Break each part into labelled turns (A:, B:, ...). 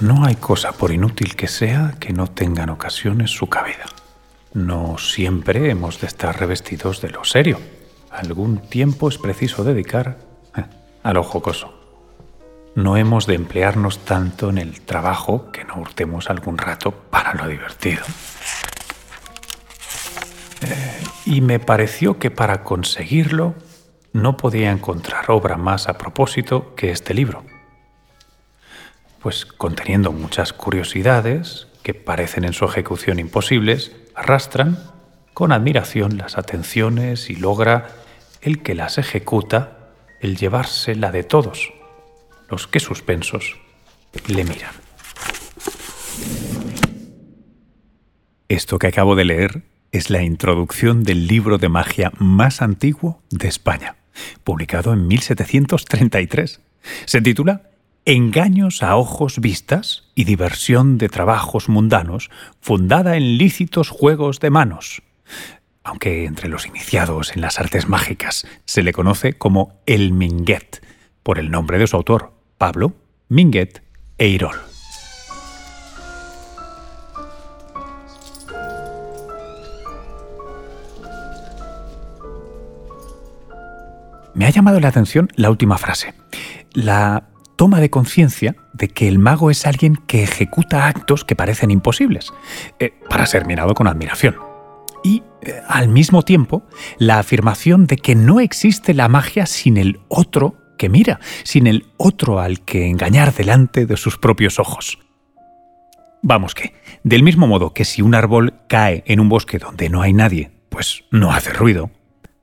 A: No hay cosa, por inútil que sea, que no tenga en ocasiones su cabida. No siempre hemos de estar revestidos de lo serio. Algún tiempo es preciso dedicar eh, a lo jocoso. No hemos de emplearnos tanto en el trabajo que no hurtemos algún rato para lo divertido. Eh, y me pareció que para conseguirlo no podía encontrar obra más a propósito que este libro pues conteniendo muchas curiosidades que parecen en su ejecución imposibles, arrastran con admiración las atenciones y logra el que las ejecuta el llevarse la de todos, los que suspensos le miran. Esto que acabo de leer es la introducción del libro de magia más antiguo de España, publicado en 1733. Se titula engaños a ojos vistas y diversión de trabajos mundanos, fundada en lícitos juegos de manos. Aunque entre los iniciados en las artes mágicas se le conoce como el Minguet, por el nombre de su autor, Pablo Minguet Eirol. Me ha llamado la atención la última frase. La toma de conciencia de que el mago es alguien que ejecuta actos que parecen imposibles, eh, para ser mirado con admiración. Y, eh, al mismo tiempo, la afirmación de que no existe la magia sin el otro que mira, sin el otro al que engañar delante de sus propios ojos. Vamos que, del mismo modo que si un árbol cae en un bosque donde no hay nadie, pues no hace ruido,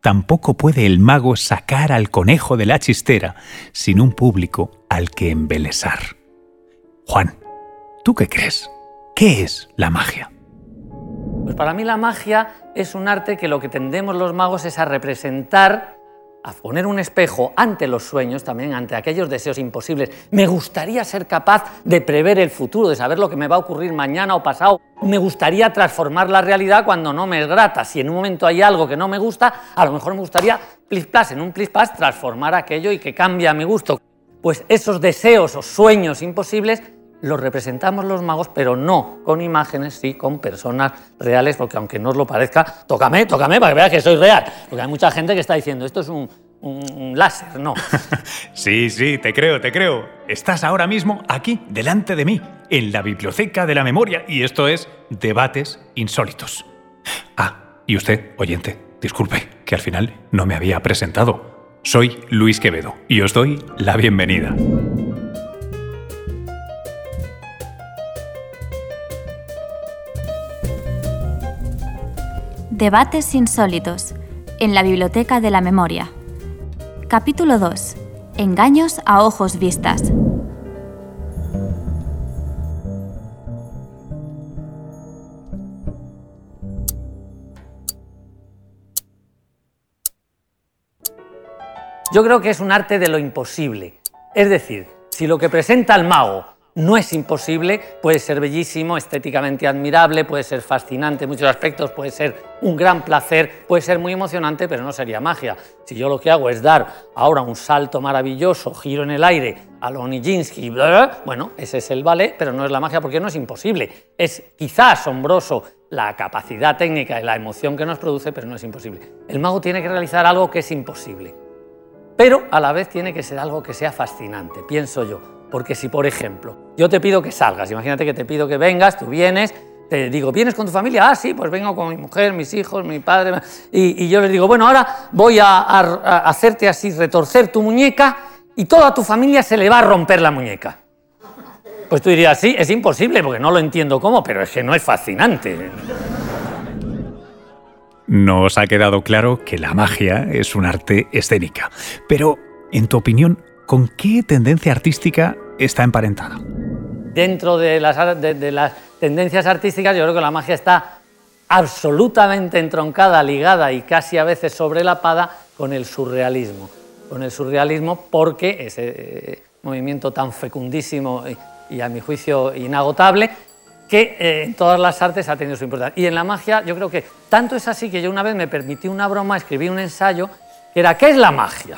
A: tampoco puede el mago sacar al conejo de la chistera sin un público al que embelesar. Juan, ¿tú qué crees? ¿Qué es la magia?
B: Pues para mí la magia es un arte que lo que tendemos los magos es a representar a poner un espejo ante los sueños, también ante aquellos deseos imposibles. Me gustaría ser capaz de prever el futuro, de saber lo que me va a ocurrir mañana o pasado. Me gustaría transformar la realidad cuando no me es grata. Si en un momento hay algo que no me gusta, a lo mejor me gustaría, plis en un plis transformar aquello y que cambie a mi gusto. Pues esos deseos o sueños imposibles los representamos los magos, pero no con imágenes, sí con personas reales, porque aunque no os lo parezca, tócame, tócame para que veas que soy real. Porque hay mucha gente que está diciendo, esto es un, un láser, no.
A: sí, sí, te creo, te creo. Estás ahora mismo aquí, delante de mí, en la biblioteca de la memoria, y esto es Debates Insólitos. Ah, y usted, oyente, disculpe, que al final no me había presentado. Soy Luis Quevedo y os doy la bienvenida.
C: Debates insólitos en la Biblioteca de la Memoria. Capítulo 2. Engaños a ojos vistas.
B: Yo creo que es un arte de lo imposible. Es decir, si lo que presenta el mago no es imposible, puede ser bellísimo, estéticamente admirable, puede ser fascinante en muchos aspectos, puede ser un gran placer, puede ser muy emocionante, pero no sería magia. Si yo lo que hago es dar ahora un salto maravilloso, giro en el aire a lo Nijinsky, bueno, ese es el ballet, pero no es la magia porque no es imposible. Es quizá asombroso la capacidad técnica y la emoción que nos produce, pero no es imposible. El mago tiene que realizar algo que es imposible, pero a la vez tiene que ser algo que sea fascinante, pienso yo. Porque si, por ejemplo, yo te pido que salgas, imagínate que te pido que vengas, tú vienes, te digo, ¿vienes con tu familia? Ah, sí, pues vengo con mi mujer, mis hijos, mi padre. Y, yo les digo, bueno, ahora voy a, hacerte así, retorcer tu muñeca y toda tu familia se le va a romper la muñeca. Pues tú dirías, sí, es imposible, porque no lo entiendo cómo, pero es que no es fascinante.
A: Nos ha quedado claro que la magia es un arte escénica. Pero, en tu opinión, ¿con qué tendencia artística está emparentada?
B: Dentro de las, tendencias artísticas, yo creo que la magia está absolutamente entroncada, ligada y casi a veces sobrelapada con el surrealismo. Con el surrealismo porque ese eh, movimiento tan fecundísimo y, a mi juicio inagotable, que eh, en todas las artes ha tenido su importancia. Y en la magia yo creo que tanto es así que yo una vez me permití una broma, escribí un ensayo que era ¿qué es la magia?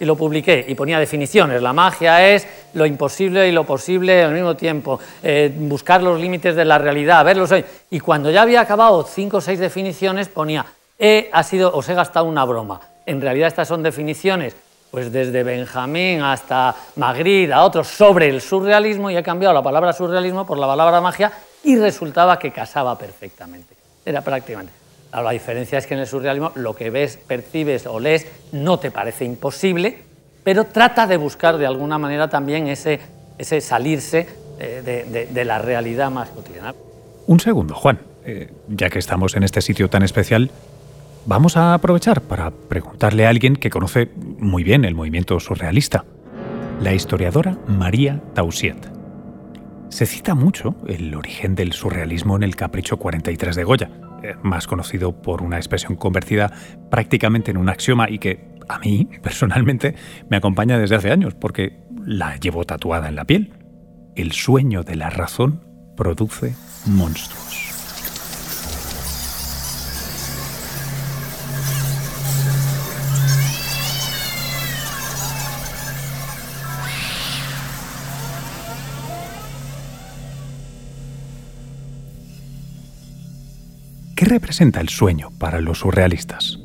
B: y lo publiqué y ponía definiciones. La magia es lo imposible y lo posible al mismo tiempo, eh, buscar los límites de la realidad, verlos. Y cuando ya había acabado cinco o seis definiciones, ponía, he, ha sido, os he gastado una broma. En realidad estas son definiciones pues desde Benjamín hasta Magritte, a otros, sobre el surrealismo y he cambiado la palabra surrealismo por la palabra magia y resultaba que casaba perfectamente. Era prácticamente. La diferencia es que en el surrealismo lo que ves, percibes o lees no te parece imposible, pero trata de buscar de alguna manera también ese, ese salirse eh, de, la realidad más cotidiana.
A: Un segundo, Juan. Eh, ya que estamos en este sitio tan especial, vamos a aprovechar para preguntarle a alguien que conoce muy bien el movimiento surrealista, la historiadora María Tausiet. Se cita mucho el origen del surrealismo en el Capricho 43 de Goya, eh, más conocido por una expresión convertida prácticamente en un axioma y que a mí, personalmente, me acompaña desde hace años porque la llevo tatuada en la piel. El sueño de la razón produce monstruos. Representa el sueño para los surrealistas?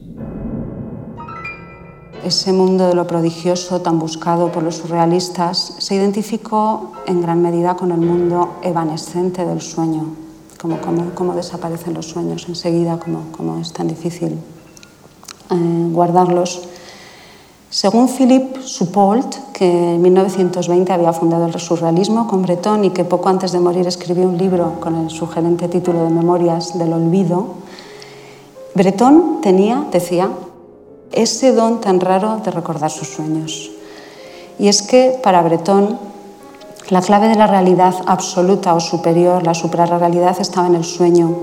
D: Ese mundo de lo prodigioso tan buscado por los surrealistas se identificó en gran medida con el mundo evanescente del sueño, como, como, desaparecen los sueños enseguida, como, es tan difícil eh, guardarlos. Según Philippe Soupault, que en 1920 había fundado el surrealismo con Breton y que poco antes de morir escribió un libro con el sugerente título de Memorias del Olvido, Breton tenía, decía, ese don tan raro de recordar sus sueños. Y es que para Breton la clave de la realidad absoluta o superior, la suprarrealidad, estaba en el sueño.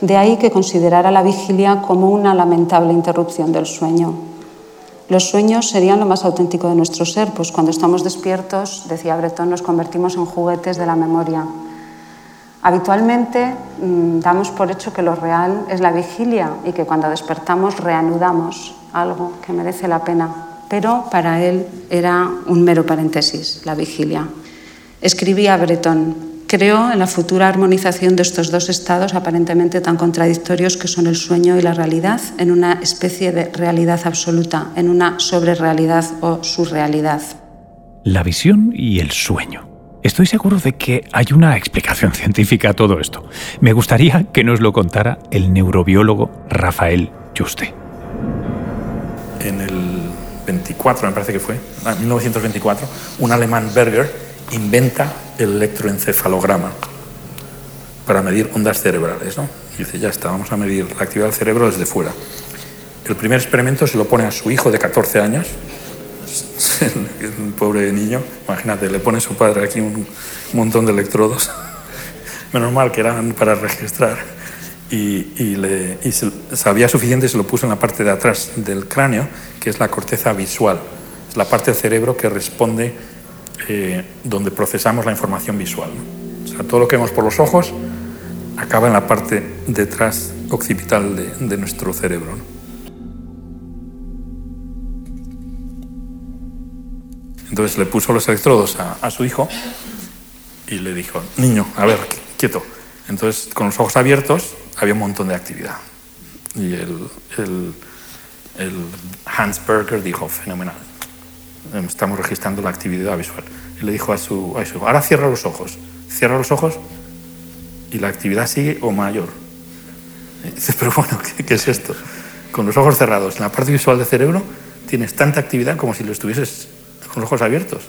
D: De ahí que considerara la vigilia como una lamentable interrupción del sueño. Los sueños serían lo más auténtico de nuestro ser, pues cuando estamos despiertos, decía Breton, nos convertimos en juguetes de la memoria. Habitualmente mm, damos por hecho que lo real es la vigilia y que cuando despertamos reanudamos algo que merece la pena, pero para él era un mero paréntesis, la vigilia. Escribía Breton, Creo en la futura armonización de estos dos estados aparentemente tan contradictorios que son el sueño y la realidad, en una especie de realidad absoluta, en una sobrerealidad o surrealidad.
A: La visión y el sueño. Estoy seguro de que hay una explicación científica a todo esto. Me gustaría que nos lo contara el neurobiólogo Rafael Juste.
E: En el 24, me parece que fue, en 1924, un alemán Berger inventa el electroencefalograma para medir ondas cerebrales. ¿no? Y dice, ya está, vamos a medir la actividad del cerebro desde fuera. El primer experimento se lo pone a su hijo de 14 años, un pobre niño, imagínate, le pone a su padre aquí un montón de electrodos, menos mal que eran para registrar, y, le, sabía suficiente y se lo puso en la parte de atrás del cráneo, que es la corteza visual, es la parte del cerebro que responde eh, donde procesamos la información visual. O sea, todo lo que vemos por los ojos acaba en la parte detrás occipital de, nuestro cerebro. Entonces le puso los electrodos a, su hijo y le dijo, niño, a ver, quieto. Entonces, con los ojos abiertos había un montón de actividad. Y el, el, el Hans Berger dijo, fenomenal, estamos registrando la actividad visual. Y le dijo a su, hijo, ahora cierra los ojos. Cierra los ojos y la actividad sigue o mayor. Y dice, pero bueno, ¿qué, es esto? Con los ojos cerrados, en la parte visual del cerebro tienes tanta actividad como si lo estuvieses con los ojos abiertos.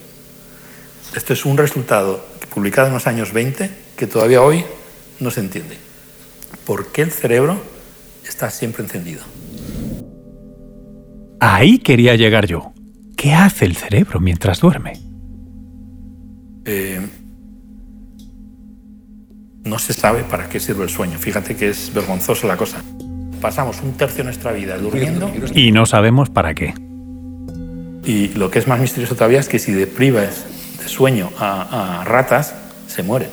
E: Esto es un resultado publicado en los años 20 que todavía hoy no se entiende. ¿Por qué el cerebro está siempre encendido?
A: Ahí quería llegar yo. ¿Qué hace el cerebro mientras duerme?
E: Eh, no se sabe para qué sirve el sueño. Fíjate que es vergonzosa la cosa. Pasamos un tercio de nuestra vida durmiendo.
A: Y no sabemos para qué.
E: Y lo que es más misterioso todavía es que si deprivas de sueño a, ratas, se mueren.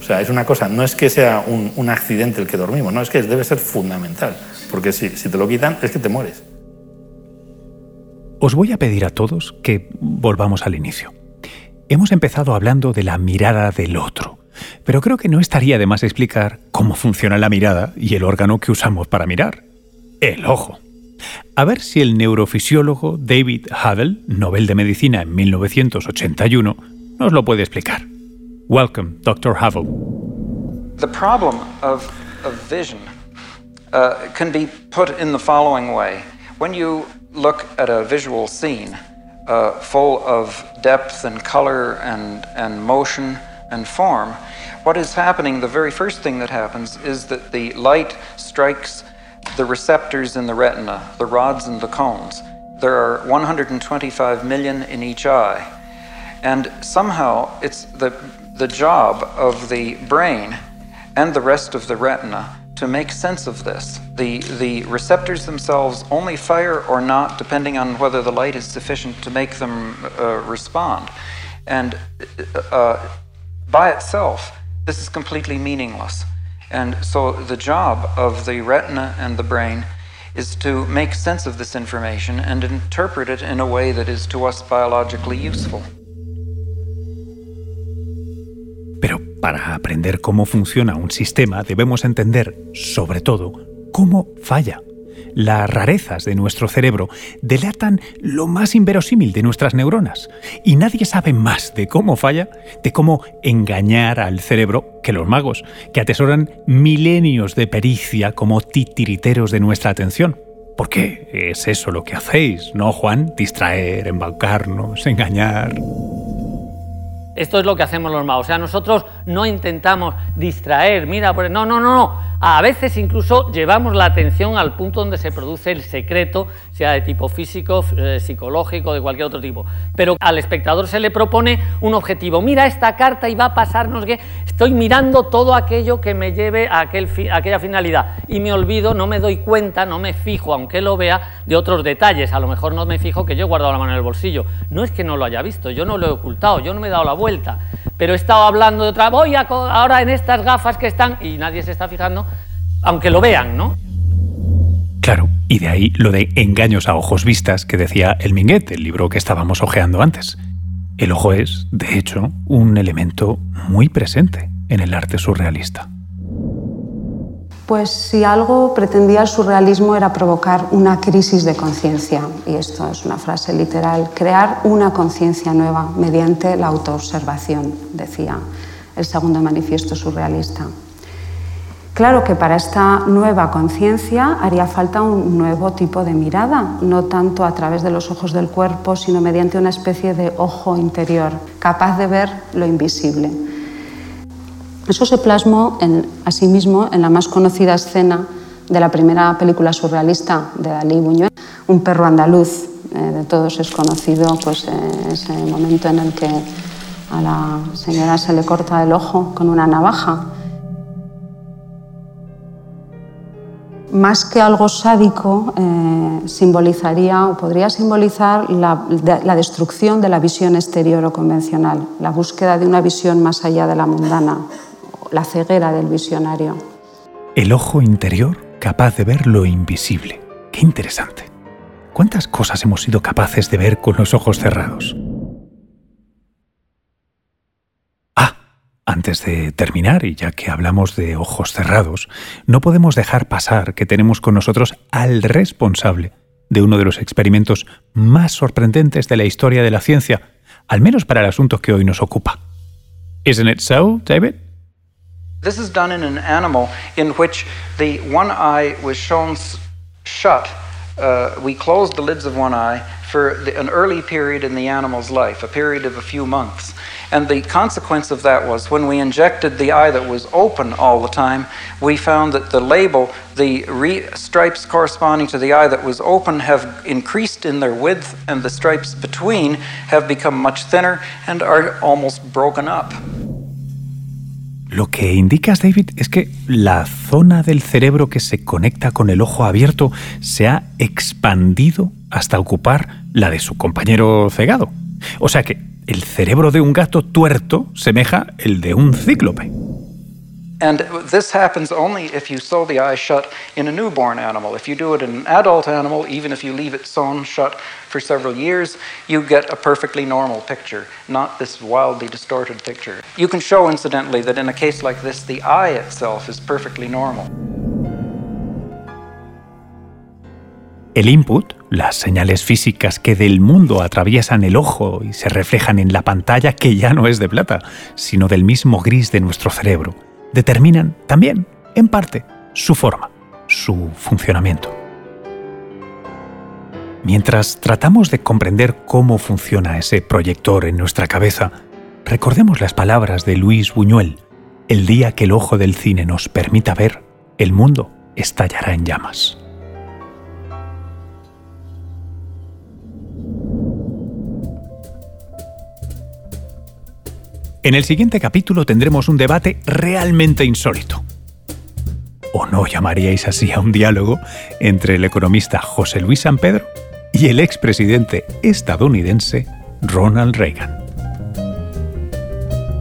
E: O sea, es una cosa, no es que sea un, accidente el que dormimos, no, es que debe ser fundamental. Porque si, si te lo quitan, es que te mueres.
A: Os voy a pedir a todos que volvamos al inicio. Hemos empezado hablando de la mirada del otro, pero creo que no estaría de más explicar cómo funciona la mirada y el órgano que usamos para mirar, el ojo. A ver si el neurofisiólogo David Havel, Nobel de Medicina en 1981, nos lo puede explicar. Welcome, Dr. Havel.
F: The problem of, of vision uh, can be put in the following way. When you look at a visual scene uh, full of depth and color and, and motion and form, what is happening, the very first thing that happens, is that the light strikes the receptors in the retina, the rods and the cones. There are 125 million in each eye. And somehow it's the, the job of the brain and the rest of the retina to make sense of this. The, the receptors themselves only fire or not depending on whether the light is sufficient to make them uh, respond. And uh, by itself, this is completely meaningless. And so the job of the retina and the brain is to make sense of this information and interpret it in a way that is to us biologically useful.
A: Para aprender cómo funciona un sistema debemos entender, sobre todo, cómo falla. Las rarezas de nuestro cerebro delatan lo más inverosímil de nuestras neuronas, y nadie sabe más de cómo falla, de cómo engañar al cerebro que los magos, que atesoran milenios de pericia como titiriteros de nuestra atención. Porque es eso lo que hacéis, ¿no, Juan? Distraer, embaucarnos, engañar.
B: Esto es lo que hacemos los magos. O sea, nosotros no intentamos distraer, mira, pues, no, no, no, no. A veces incluso llevamos la atención al punto donde se produce el secreto, sea de tipo físico, eh, psicológico, de cualquier otro tipo. Pero al espectador se le propone un objetivo. Mira esta carta y va a pasarnos que estoy mirando todo aquello que me lleve a, aquel a aquella finalidad. Y me olvido, no me doy cuenta, no me fijo, aunque lo vea, de otros detalles. A lo mejor no me fijo que yo he guardado la mano en el bolsillo. No es que no lo haya visto, yo no lo he ocultado, yo no me he dado la vuelta pero he estado hablando de otra, voy ahora en estas gafas que están y nadie se está fijando, aunque lo vean, ¿no?
A: Claro, y de ahí lo de engaños a ojos vistas que decía el Minguet, el libro que estábamos hojeando antes. El ojo es, de hecho, un elemento muy presente en el arte surrealista.
D: Pues si algo pretendía el surrealismo era provocar una crisis de conciencia, y esto es una frase literal, crear una conciencia nueva mediante la autoobservación, decía el segundo manifiesto surrealista. Claro que para esta nueva conciencia haría falta un nuevo tipo de mirada, no tanto a través de los ojos del cuerpo, sino mediante una especie de ojo interior, capaz de ver lo invisible eso se plasmó en, asimismo en la más conocida escena de la primera película surrealista de Dalí Buñuel, Un perro andaluz. Eh, de todos es conocido pues, eh, ese momento en el que a la señora se le corta el ojo con una navaja. Más que algo sádico, eh, simbolizaría o podría simbolizar la, la destrucción de la visión exterior o convencional, la búsqueda de una visión más allá de la mundana, la ceguera del visionario.
A: El ojo interior capaz de ver lo invisible. Qué interesante. ¿Cuántas cosas hemos sido capaces de ver con los ojos cerrados? Ah, antes de terminar, y ya que hablamos de ojos cerrados, no podemos dejar pasar que tenemos con nosotros al responsable de uno de los experimentos más sorprendentes de la historia de la ciencia, al menos para el asunto que hoy nos ocupa. Isn't so, David?
F: This is done in an animal in which the one eye was shown shut. Uh, we closed the lids of one eye for the, an early period in the animal's life, a period of a few months. And the consequence of that was when we injected the eye that was open all the time, we found that the label, the stripes corresponding to the eye that was open, have increased in their width, and the stripes between have become much thinner and are almost broken up.
A: Lo que indicas, David, es que la zona del cerebro que se conecta con el ojo abierto se ha expandido hasta ocupar la de su compañero cegado. O sea que el cerebro de un gato tuerto semeja el de un cíclope.
F: And this happens only if you sew the eye shut in a newborn animal. If you do it in an adult animal, even if you leave it sewn shut for several years, you get a perfectly normal picture, not this wildly distorted picture. You can show, incidentally, that in a case like this, the eye itself is perfectly normal.
A: El input, las señales físicas que del mundo atraviesan el ojo y se reflejan en la pantalla que ya no es de plata, sino del mismo gris de nuestro cerebro, determinan también, en parte, su forma, su funcionamiento. Mientras tratamos de comprender cómo funciona ese proyector en nuestra cabeza, recordemos las palabras de Luis Buñuel, el día que el ojo del cine nos permita ver, el mundo estallará en llamas. En el siguiente capítulo tendremos un debate realmente insólito. ¿O no llamaríais así a un diálogo entre el economista José Luis San Pedro y el expresidente estadounidense Ronald Reagan?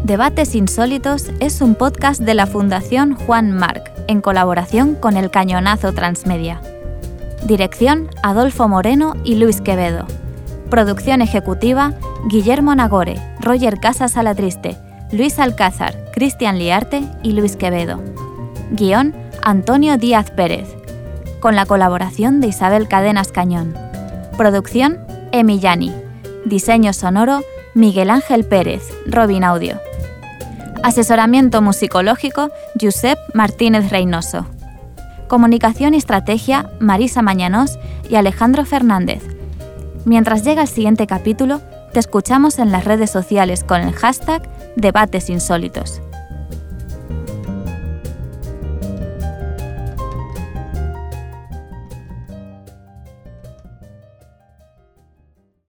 C: Debates Insólitos es un podcast de la Fundación Juan Marc en colaboración con el Cañonazo Transmedia. Dirección Adolfo Moreno y Luis Quevedo. Producción ejecutiva Guillermo Nagore, Roger Casas Alatriste, Luis Alcázar, Cristian Liarte y Luis Quevedo. Guión Antonio Díaz Pérez. Con la colaboración de Isabel Cadenas Cañón. Producción Emillani. Diseño sonoro Miguel Ángel Pérez, Robin Audio. Asesoramiento musicológico Josep Martínez Reynoso. Comunicación y estrategia Marisa Mañanos y Alejandro Fernández. Mientras llega el siguiente capítulo, te escuchamos en las redes sociales con el hashtag Debates Insólitos.